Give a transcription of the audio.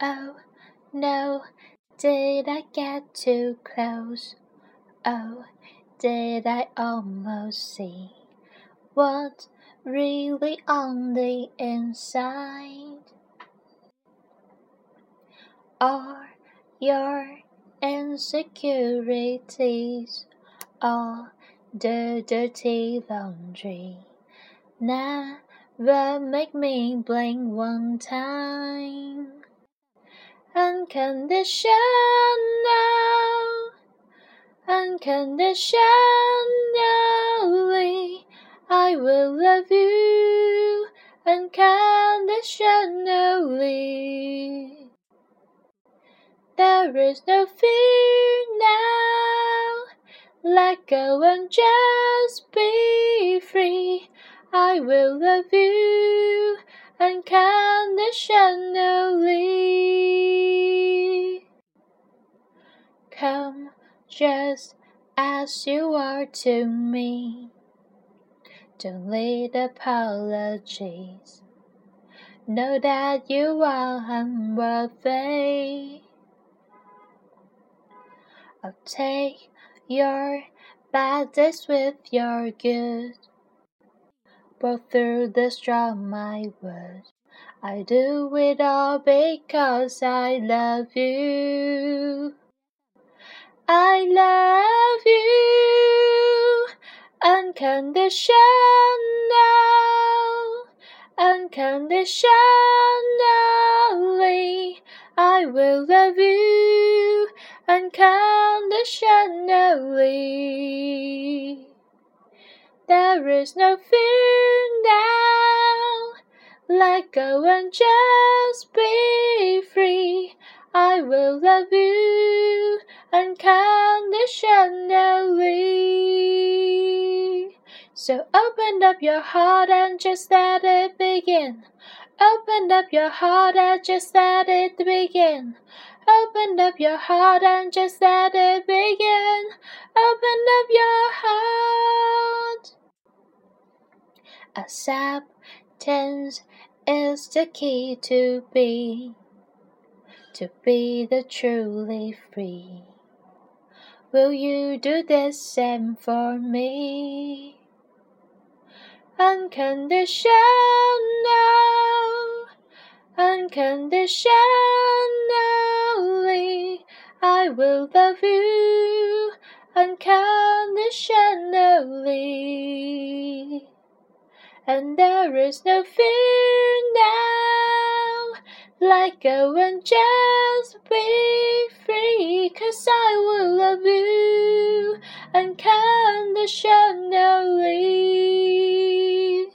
Oh no, did I get too close? Oh, did I almost see what really on the inside? Are your insecurities all the dirty laundry? Never make me blink one time. Unconditional, unconditionally, I will love you unconditionally. There is no fear now. Let go and just be free. I will love you unconditionally. Just as you are to me. Don't need apologies. Know that you are unworthy. I'll take your bad days with your good. Both through the storm I would. I do it all because I love you. I love you unconditional, unconditionally. I will love you unconditionally. There is no fear now. Let go and just be free. I will love you So open up your heart and just let it begin. Open up your heart and just let it begin. Open up your heart and just let it begin. Open up your heart. Acceptance is the key to be, to be the truly free. Will you do the same for me? Unconditional, unconditionally, I will love you unconditionally. And there is no fear now, let go and just be free, cause I will love you